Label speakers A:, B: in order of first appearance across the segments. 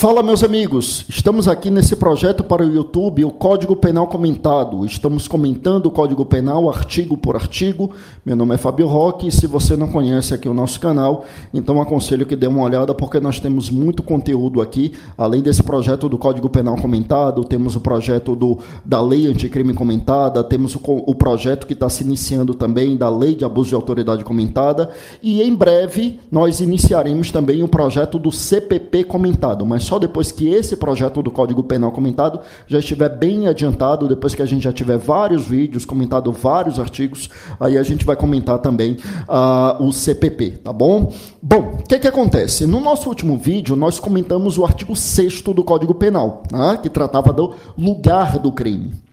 A: Fala, meus amigos. Estamos aqui nesse projeto para o YouTube, o Código Penal Comentado. Estamos comentando o Código Penal artigo por artigo. Meu nome é Fábio Roque e se você não conhece aqui o nosso canal, então aconselho que dê uma olhada porque nós temos muito conteúdo aqui. Além desse projeto do Código Penal Comentado, temos o projeto do, da Lei Anticrime Comentada, temos o, o projeto que está se iniciando também da Lei de Abuso de Autoridade Comentada e em breve nós iniciaremos também o projeto do CPP Comentado, mas só depois que esse projeto do Código Penal comentado já estiver bem adiantado, depois que a gente já tiver vários vídeos, comentado vários artigos, aí a gente vai comentar também uh, o CPP, tá bom? Bom, o que, que acontece? No nosso último vídeo, nós comentamos o artigo 6 do Código Penal, né, que tratava do lugar do crime.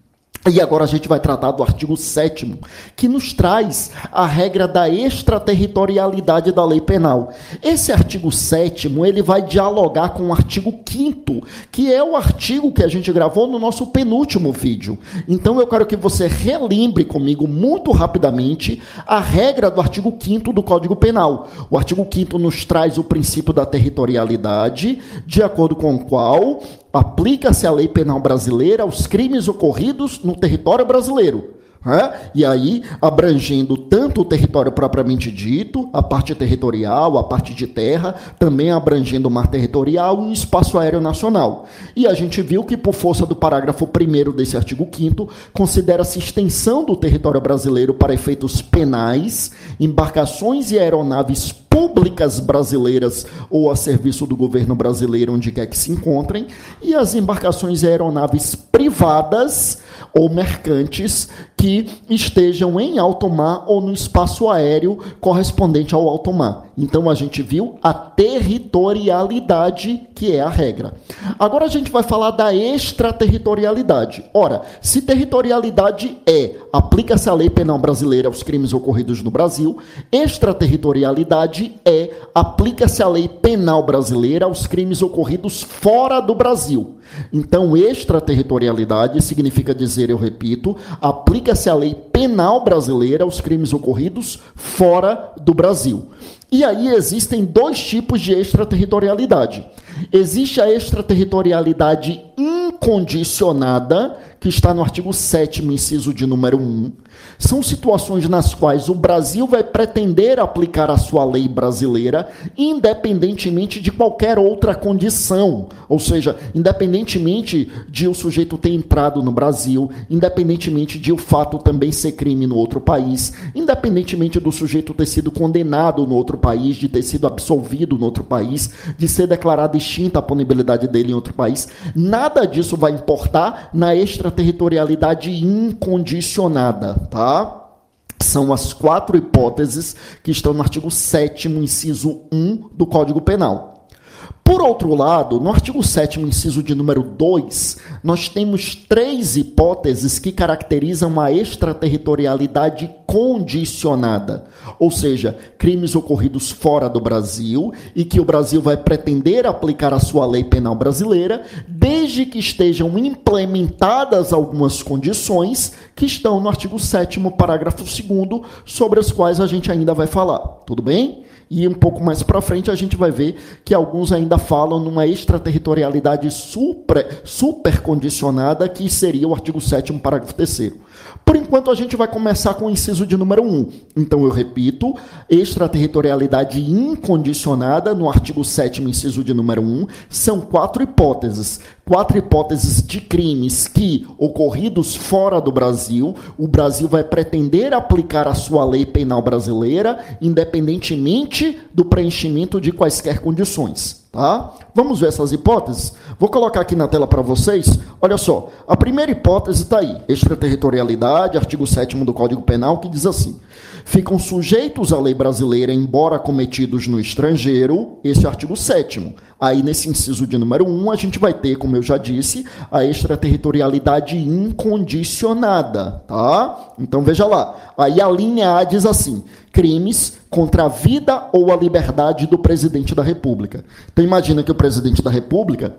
A: E agora a gente vai tratar do artigo 7 que nos traz a regra da extraterritorialidade da lei penal. Esse artigo 7 ele vai dialogar com o artigo 5 que é o artigo que a gente gravou no nosso penúltimo vídeo. Então eu quero que você relembre comigo muito rapidamente a regra do artigo 5 do Código Penal. O artigo 5 nos traz o princípio da territorialidade, de acordo com o qual aplica-se a lei penal brasileira aos crimes ocorridos no território brasileiro. É? E aí, abrangendo tanto o território propriamente dito, a parte territorial, a parte de terra, também abrangendo o mar territorial e o espaço aéreo nacional. E a gente viu que, por força do parágrafo 1 desse artigo 5, considera-se extensão do território brasileiro para efeitos penais, embarcações e aeronaves públicas brasileiras ou a serviço do governo brasileiro, onde quer que se encontrem, e as embarcações e aeronaves privadas ou mercantes que estejam em alto mar ou no espaço aéreo correspondente ao alto mar. Então a gente viu a territorialidade, que é a regra. Agora a gente vai falar da extraterritorialidade. Ora, se territorialidade é aplica-se a lei penal brasileira aos crimes ocorridos no Brasil, extraterritorialidade é aplica-se a lei penal brasileira aos crimes ocorridos fora do Brasil. Então, extraterritorialidade significa dizer, eu repito, aplica-se a lei penal brasileira aos crimes ocorridos fora do Brasil. E aí existem dois tipos de extraterritorialidade. Existe a extraterritorialidade incondicionada, que está no artigo 7 inciso de número 1. São situações nas quais o Brasil vai pretender aplicar a sua lei brasileira independentemente de qualquer outra condição, ou seja, independentemente de o sujeito ter entrado no Brasil, independentemente de o fato também ser crime no outro país, independentemente do sujeito ter sido condenado no outro país, de ter sido absolvido no outro país, de ser declarada extinta a punibilidade dele em outro país, nada disso vai importar na extraterritorialidade incondicionada, tá? São as quatro hipóteses que estão no artigo 7 inciso 1 do Código Penal. Por outro lado, no artigo 7 inciso de número 2, nós temos três hipóteses que caracterizam a extraterritorialidade condicionada, ou seja, crimes ocorridos fora do Brasil e que o Brasil vai pretender aplicar a sua lei penal brasileira, desde que estejam implementadas algumas condições que estão no artigo 7 parágrafo 2 sobre as quais a gente ainda vai falar. Tudo bem? E um pouco mais para frente a gente vai ver que alguns ainda falam numa extraterritorialidade super, super condicionada, que seria o artigo 7 parágrafo 3 por enquanto, a gente vai começar com o inciso de número 1. Então, eu repito, extraterritorialidade incondicionada, no artigo 7 inciso de número 1, são quatro hipóteses. Quatro hipóteses de crimes que, ocorridos fora do Brasil, o Brasil vai pretender aplicar a sua lei penal brasileira, independentemente do preenchimento de quaisquer condições. Tá? Vamos ver essas hipóteses? Vou colocar aqui na tela para vocês. Olha só, a primeira hipótese está aí: extraterritorialidade, artigo 7 do Código Penal, que diz assim: ficam sujeitos à lei brasileira, embora cometidos no estrangeiro, esse artigo 7. Aí, nesse inciso de número 1, a gente vai ter, como eu já disse, a extraterritorialidade incondicionada, tá? Então veja lá. Aí a linha A diz assim: crimes contra a vida ou a liberdade do presidente da República. Então imagina que o presidente da República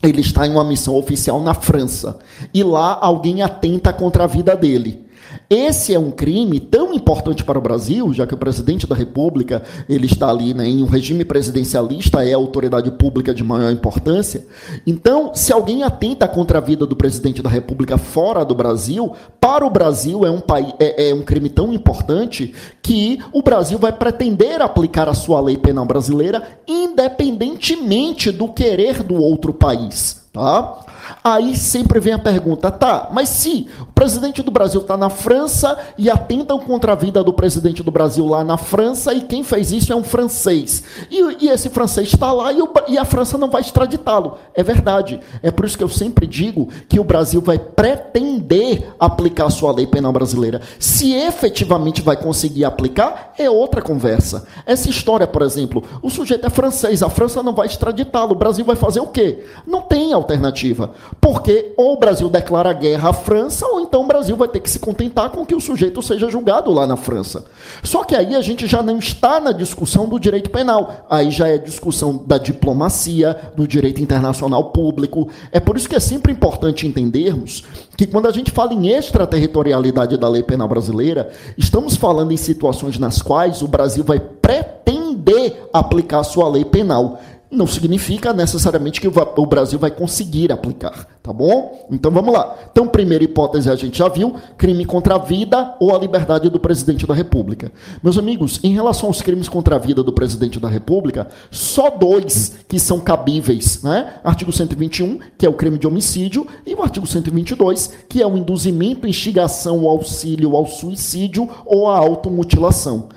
A: ele está em uma missão oficial na França e lá alguém atenta contra a vida dele. Esse é um crime tão importante para o Brasil, já que o presidente da República ele está ali né, em um regime presidencialista, é a autoridade pública de maior importância. Então, se alguém atenta contra a vida do presidente da República fora do Brasil, para o Brasil é um, é, é um crime tão importante que o Brasil vai pretender aplicar a sua lei penal brasileira, independentemente do querer do outro país. Tá? Aí sempre vem a pergunta, tá, mas se o presidente do Brasil está na França e atentam contra a vida do presidente do Brasil lá na França, e quem fez isso é um francês. E, e esse francês está lá e, o, e a França não vai extraditá-lo. É verdade. É por isso que eu sempre digo que o Brasil vai pretender aplicar a sua lei penal brasileira. Se efetivamente vai conseguir aplicar, é outra conversa. Essa história, por exemplo, o sujeito é francês, a França não vai extraditá-lo. O Brasil vai fazer o quê? Não tem alternativa. Porque ou o Brasil declara guerra à França, ou então o Brasil vai ter que se contentar com que o sujeito seja julgado lá na França. Só que aí a gente já não está na discussão do direito penal. Aí já é discussão da diplomacia, do direito internacional público. É por isso que é sempre importante entendermos que quando a gente fala em extraterritorialidade da lei penal brasileira, estamos falando em situações nas quais o Brasil vai pretender aplicar sua lei penal não significa necessariamente que o Brasil vai conseguir aplicar, tá bom? Então vamos lá. Então, primeira hipótese a gente já viu, crime contra a vida ou a liberdade do presidente da República. Meus amigos, em relação aos crimes contra a vida do presidente da República, só dois que são cabíveis, né? Artigo 121, que é o crime de homicídio, e o artigo 122, que é o induzimento, instigação, auxílio ao suicídio ou à automutilação.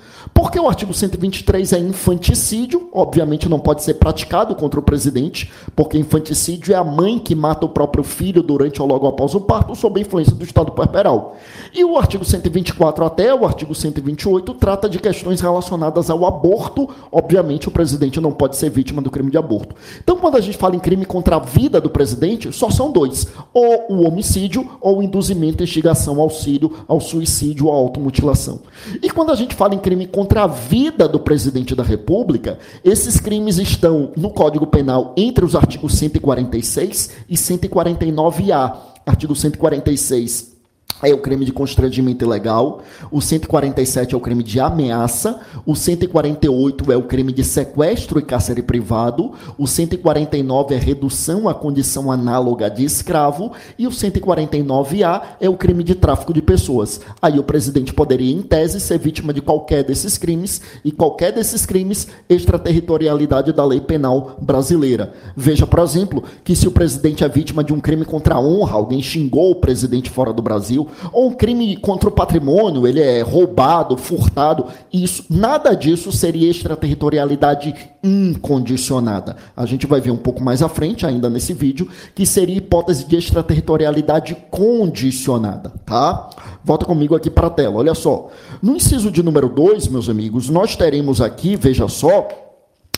A: Porque o artigo 123 é infanticídio, obviamente não pode ser praticado contra o presidente, porque infanticídio é a mãe que mata o próprio filho durante ou logo após o parto sob a influência do estado puerperal. E o artigo 124 até o artigo 128 trata de questões relacionadas ao aborto. Obviamente o presidente não pode ser vítima do crime de aborto. Então quando a gente fala em crime contra a vida do presidente, só são dois: ou o homicídio ou o induzimento, instigação, auxílio ao suicídio ou automutilação. E quando a gente fala em crime contra contra a vida do presidente da República, esses crimes estão no Código Penal entre os artigos 146 e 149A. Artigo 146 é o crime de constrangimento ilegal, o 147 é o crime de ameaça, o 148 é o crime de sequestro e cárcere privado, o 149 é redução à condição análoga de escravo. E o 149A é o crime de tráfico de pessoas. Aí o presidente poderia, em tese, ser vítima de qualquer desses crimes. E qualquer desses crimes extraterritorialidade da lei penal brasileira. Veja, por exemplo, que se o presidente é vítima de um crime contra a honra, alguém xingou o presidente fora do Brasil, ou um crime contra o patrimônio, ele é roubado, furtado, isso, nada disso seria extraterritorialidade incondicionada. A gente vai ver um pouco mais à frente, ainda nesse vídeo, que seria hipótese de extraterritorialidade condicionada, tá? Volta comigo aqui para a tela, olha só. No inciso de número 2, meus amigos, nós teremos aqui, veja só,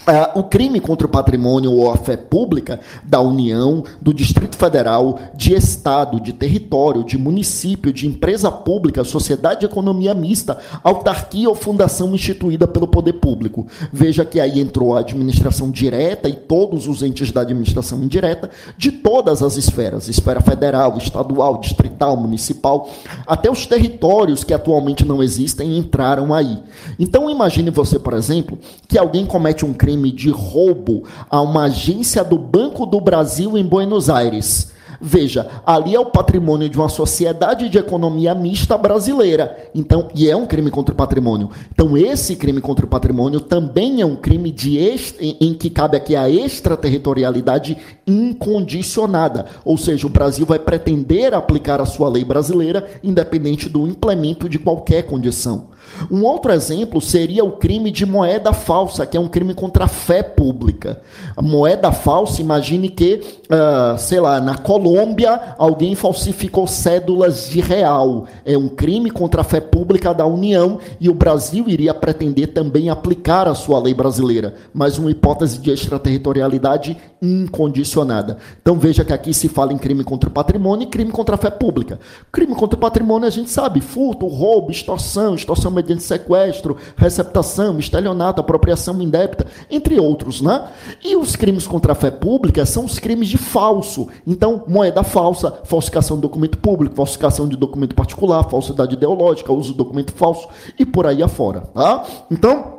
A: Uh, o crime contra o patrimônio ou a fé pública da União, do Distrito Federal, de Estado, de território, de município, de empresa pública, sociedade de economia mista, autarquia ou fundação instituída pelo poder público. Veja que aí entrou a administração direta e todos os entes da administração indireta de todas as esferas, esfera federal, estadual, distrital, municipal, até os territórios que atualmente não existem entraram aí. Então imagine você, por exemplo, que alguém comete um crime crime de roubo a uma agência do Banco do Brasil em Buenos Aires. Veja, ali é o patrimônio de uma sociedade de economia mista brasileira. Então, e é um crime contra o patrimônio. Então, esse crime contra o patrimônio também é um crime de em, em que cabe aqui a extraterritorialidade incondicionada. Ou seja, o Brasil vai pretender aplicar a sua lei brasileira independente do implemento de qualquer condição. Um outro exemplo seria o crime de moeda falsa, que é um crime contra a fé pública. A moeda falsa, imagine que, uh, sei lá, na Colômbia alguém falsificou cédulas de real. É um crime contra a fé pública da União e o Brasil iria pretender também aplicar a sua lei brasileira, mas uma hipótese de extraterritorialidade incondicionada. Então veja que aqui se fala em crime contra o patrimônio e crime contra a fé pública. Crime contra o patrimônio a gente sabe, furto, roubo, extorsão, extorsão mediante sequestro, receptação, estelionato, apropriação indébita, entre outros, né? E os crimes contra a fé pública são os crimes de falso. Então, moeda falsa, falsificação de documento público, falsificação de documento particular, falsidade ideológica, uso de documento falso e por aí afora, tá? Então,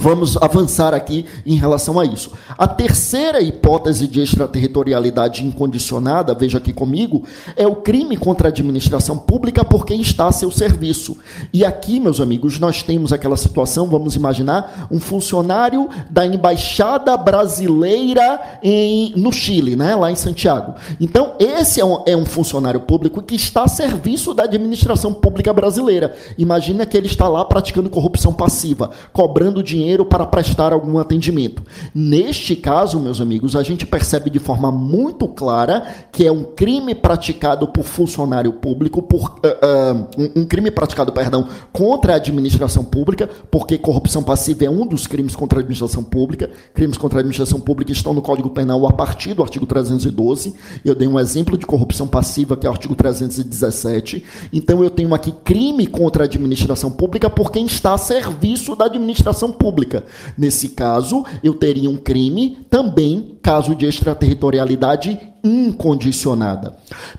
A: Vamos avançar aqui em relação a isso. A terceira hipótese de extraterritorialidade incondicionada, veja aqui comigo, é o crime contra a administração pública por quem está a seu serviço. E aqui, meus amigos, nós temos aquela situação, vamos imaginar, um funcionário da embaixada brasileira em, no Chile, né, lá em Santiago. Então, esse é um, é um funcionário público que está a serviço da administração pública brasileira. Imagina que ele está lá praticando corrupção passiva, cobrando dinheiro dinheiro para prestar algum atendimento. Neste caso, meus amigos, a gente percebe de forma muito clara que é um crime praticado por funcionário público, por uh, uh, um, crime praticado, perdão, contra a administração pública, porque corrupção passiva é um dos crimes contra a administração pública. Crimes contra a administração pública estão no Código Penal a partir do artigo 312. Eu dei um exemplo de corrupção passiva, que é o artigo 317. Então eu tenho aqui crime contra a administração pública por quem está a serviço da administração pública pública. Nesse caso, eu teria um crime também, caso de extraterritorialidade incondicionada.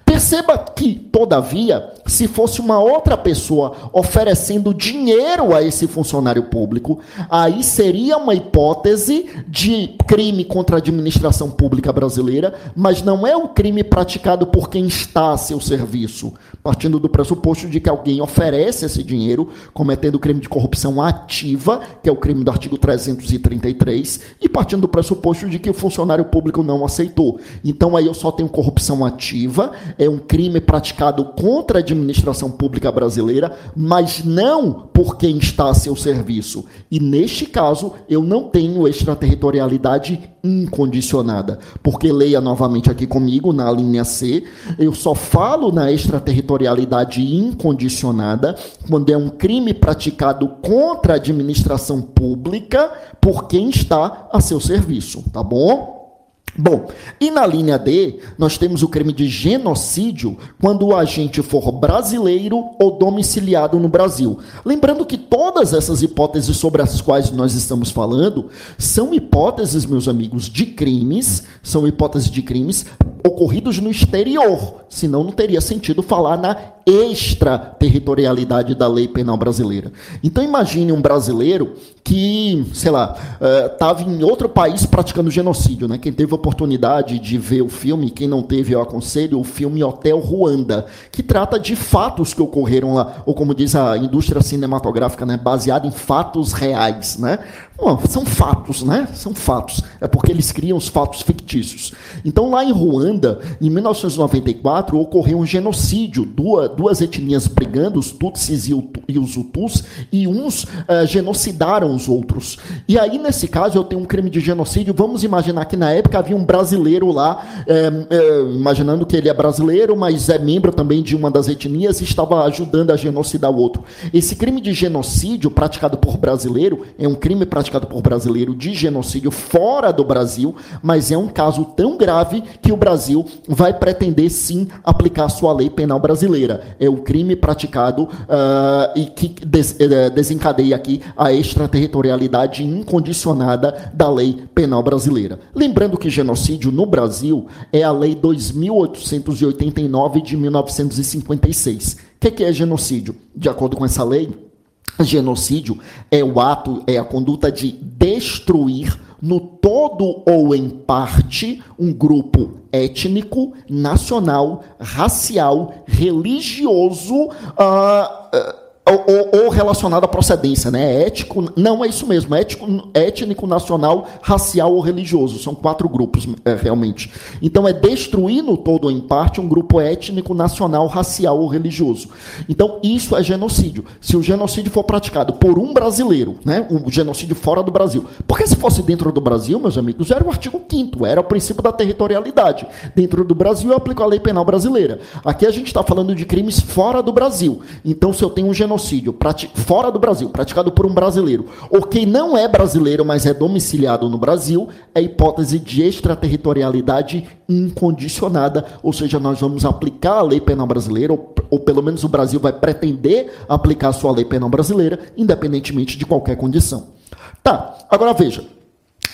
A: Perceba que, todavia, se fosse uma outra pessoa oferecendo dinheiro a esse funcionário público, aí seria uma hipótese de crime contra a administração pública brasileira, mas não é o crime praticado por quem está a seu serviço, partindo do pressuposto de que alguém oferece esse dinheiro, cometendo crime de corrupção ativa, que é o crime do artigo 333, e partindo do pressuposto de que o funcionário público não aceitou. Então aí eu só tenho corrupção ativa, é um crime praticado contra a administração pública brasileira, mas não por quem está a seu serviço. E neste caso, eu não tenho extraterritorialidade incondicionada. Porque leia novamente aqui comigo na linha C, eu só falo na extraterritorialidade incondicionada quando é um crime praticado contra a administração pública por quem está a seu serviço, tá bom? Bom, e na linha D, nós temos o crime de genocídio quando o agente for brasileiro ou domiciliado no Brasil. Lembrando que todas essas hipóteses sobre as quais nós estamos falando são hipóteses, meus amigos, de crimes, são hipóteses de crimes ocorridos no exterior, senão não teria sentido falar na extraterritorialidade da lei penal brasileira. Então imagine um brasileiro que, sei lá, estava uh, em outro país praticando genocídio. Né? Quem teve a oportunidade de ver o filme, quem não teve, eu aconselho, o filme Hotel Ruanda, que trata de fatos que ocorreram lá, ou como diz a indústria cinematográfica, né? baseado em fatos reais. Né? Bom, são fatos, né? São fatos. É porque eles criam os fatos fictícios. Então, lá em Ruanda, em 1994, ocorreu um genocídio. Duas, duas etnias brigando, os Tutsis e os Hutus, e uns uh, genocidaram os outros. E aí, nesse caso, eu tenho um crime de genocídio. Vamos imaginar que na época havia um brasileiro lá, é, é, imaginando que ele é brasileiro, mas é membro também de uma das etnias e estava ajudando a genocidar o outro. Esse crime de genocídio praticado por brasileiro é um crime praticado por brasileiro de genocídio fora do Brasil, mas é um caso tão grave que o Brasil vai pretender sim aplicar sua lei penal brasileira. É o crime praticado uh, e que des, uh, desencadeia aqui a extraterritorialidade incondicionada da lei penal brasileira. Lembrando que genocídio no Brasil é a lei 2889 de 1956. O que, que é genocídio? De acordo com essa lei, genocídio é o ato, é a conduta de destruir no todo ou em parte um grupo étnico, nacional, racial, religioso. Uh, uh, ou, ou, relacionado à procedência, né? É ético, não é isso mesmo, é ético, étnico, nacional, racial ou religioso. São quatro grupos, é, realmente. Então, é destruir no todo ou em parte um grupo étnico, nacional, racial ou religioso. Então, isso é genocídio. Se o genocídio for praticado por um brasileiro, né? Um genocídio fora do Brasil. Porque se fosse dentro do Brasil, meus amigos, era o artigo 5 era o princípio da territorialidade. Dentro do Brasil, eu aplico a lei penal brasileira. Aqui a gente está falando de crimes fora do Brasil. Então, se eu tenho um genocídio genocídio fora do Brasil, praticado por um brasileiro, ou quem não é brasileiro, mas é domiciliado no Brasil, é hipótese de extraterritorialidade incondicionada, ou seja, nós vamos aplicar a lei penal brasileira, ou, ou pelo menos o Brasil vai pretender aplicar a sua lei penal brasileira, independentemente de qualquer condição. Tá, agora veja.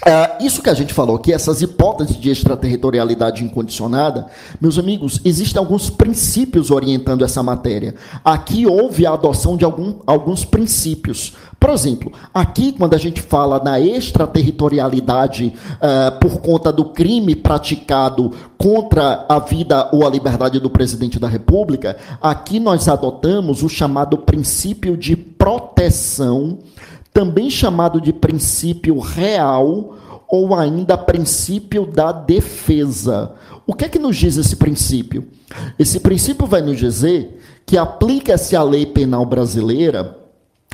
A: Uh, isso que a gente falou aqui, essas hipóteses de extraterritorialidade incondicionada, meus amigos, existem alguns princípios orientando essa matéria. Aqui houve a adoção de algum, alguns princípios. Por exemplo, aqui, quando a gente fala na extraterritorialidade uh, por conta do crime praticado contra a vida ou a liberdade do presidente da República, aqui nós adotamos o chamado princípio de proteção também chamado de princípio real ou ainda princípio da defesa. O que é que nos diz esse princípio? Esse princípio vai nos dizer que aplica-se a lei penal brasileira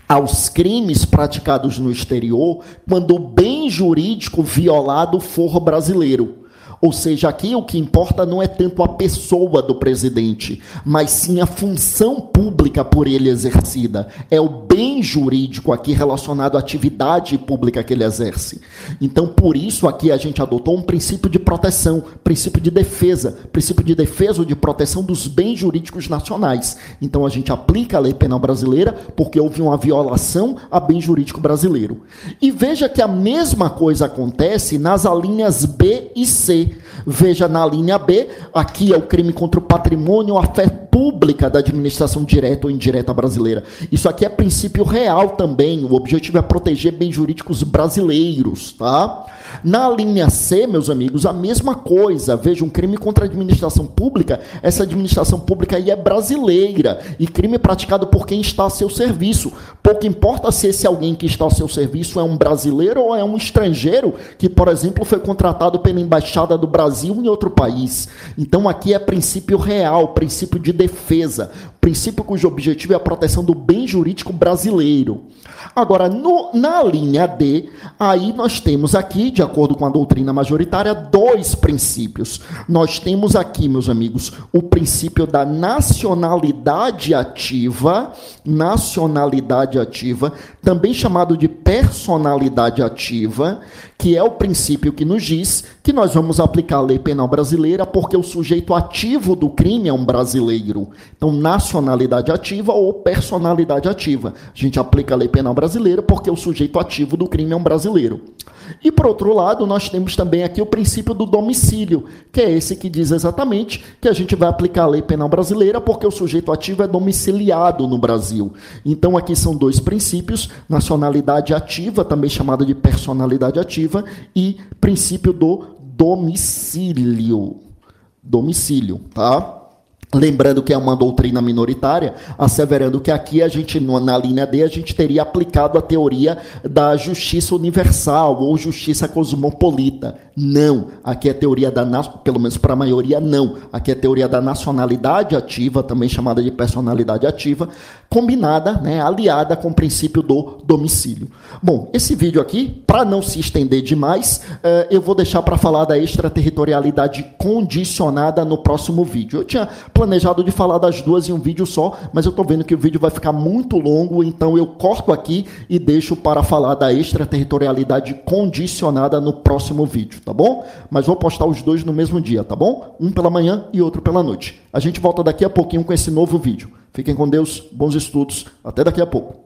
A: aos crimes praticados no exterior quando o bem jurídico violado for brasileiro. Ou seja, aqui o que importa não é tanto a pessoa do presidente, mas sim a função pública por ele exercida. É o bem jurídico aqui relacionado à atividade pública que ele exerce. Então, por isso, aqui a gente adotou um princípio de proteção, princípio de defesa, princípio de defesa ou de proteção dos bens jurídicos nacionais. Então, a gente aplica a lei penal brasileira porque houve uma violação a bem jurídico brasileiro. E veja que a mesma coisa acontece nas alíneas B e C. Veja na linha B, aqui é o crime contra o patrimônio, a fé pública da administração direta ou indireta brasileira. Isso aqui é princípio real também. O objetivo é proteger bens jurídicos brasileiros, tá? Na linha C, meus amigos, a mesma coisa. Veja, um crime contra a administração pública, essa administração pública aí é brasileira e crime praticado por quem está a seu serviço. Pouco importa se esse alguém que está ao seu serviço é um brasileiro ou é um estrangeiro que, por exemplo, foi contratado pela embaixada do Brasil em outro país. Então aqui é princípio real, princípio de defesa, princípio cujo objetivo é a proteção do bem jurídico brasileiro. Agora, no, na linha D, aí nós temos aqui, de acordo com a doutrina majoritária, dois princípios. Nós temos aqui, meus amigos, o princípio da nacionalidade ativa, nacionalidade ativa, também chamado de personalidade ativa, que é o princípio que nos diz que nós vamos aplicar a lei penal brasileira porque o sujeito ativo do crime é um brasileiro. Então, nacionalidade ativa ou personalidade ativa. A gente aplica a lei penal brasileira porque o sujeito ativo do crime é um brasileiro. E por outro lado, nós temos também aqui o princípio do domicílio, que é esse que diz exatamente que a gente vai aplicar a lei penal brasileira porque o sujeito ativo é domiciliado no Brasil. Então aqui são dois princípios: nacionalidade ativa, também chamada de personalidade ativa, e princípio do domicílio. Domicílio, tá? Lembrando que é uma doutrina minoritária, asseverando que aqui a gente, na linha D, a gente teria aplicado a teoria da justiça universal ou justiça cosmopolita. Não. Aqui é teoria da, pelo menos para a maioria, não. Aqui é teoria da nacionalidade ativa, também chamada de personalidade ativa, combinada, né, aliada com o princípio do domicílio. Bom, esse vídeo aqui, para não se estender demais, eh, eu vou deixar para falar da extraterritorialidade condicionada no próximo vídeo. Eu tinha planejado de falar das duas em um vídeo só, mas eu estou vendo que o vídeo vai ficar muito longo, então eu corto aqui e deixo para falar da extraterritorialidade condicionada no próximo vídeo, tá bom? Mas vou postar os dois no mesmo dia, tá bom? Um pela manhã e outro pela noite. A gente volta daqui a pouquinho com esse novo vídeo. Fiquem com Deus, bons estudos, até daqui a pouco.